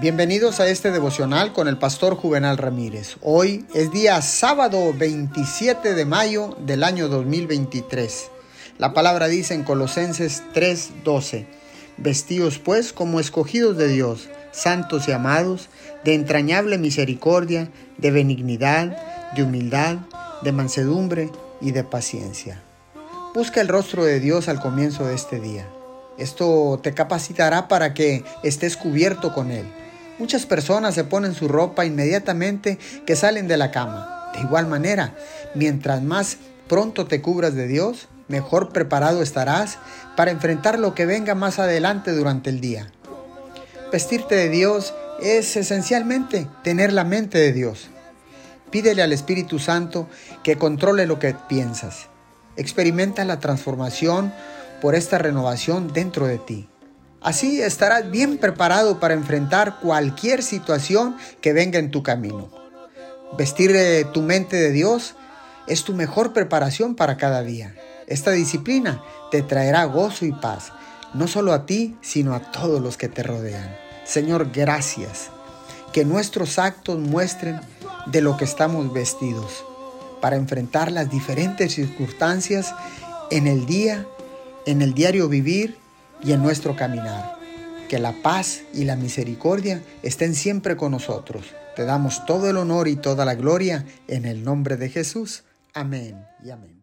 Bienvenidos a este devocional con el pastor Juvenal Ramírez. Hoy es día sábado 27 de mayo del año 2023. La palabra dice en Colosenses 3:12, Vestidos pues como escogidos de Dios, santos y amados, de entrañable misericordia, de benignidad, de humildad, de mansedumbre y de paciencia. Busca el rostro de Dios al comienzo de este día. Esto te capacitará para que estés cubierto con Él. Muchas personas se ponen su ropa inmediatamente que salen de la cama. De igual manera, mientras más pronto te cubras de Dios, mejor preparado estarás para enfrentar lo que venga más adelante durante el día. Vestirte de Dios es esencialmente tener la mente de Dios. Pídele al Espíritu Santo que controle lo que piensas. Experimenta la transformación por esta renovación dentro de ti. Así estarás bien preparado para enfrentar cualquier situación que venga en tu camino. Vestir tu mente de Dios es tu mejor preparación para cada día. Esta disciplina te traerá gozo y paz, no solo a ti, sino a todos los que te rodean. Señor, gracias. Que nuestros actos muestren de lo que estamos vestidos para enfrentar las diferentes circunstancias en el día, en el diario vivir y en nuestro caminar. Que la paz y la misericordia estén siempre con nosotros. Te damos todo el honor y toda la gloria en el nombre de Jesús. Amén y amén.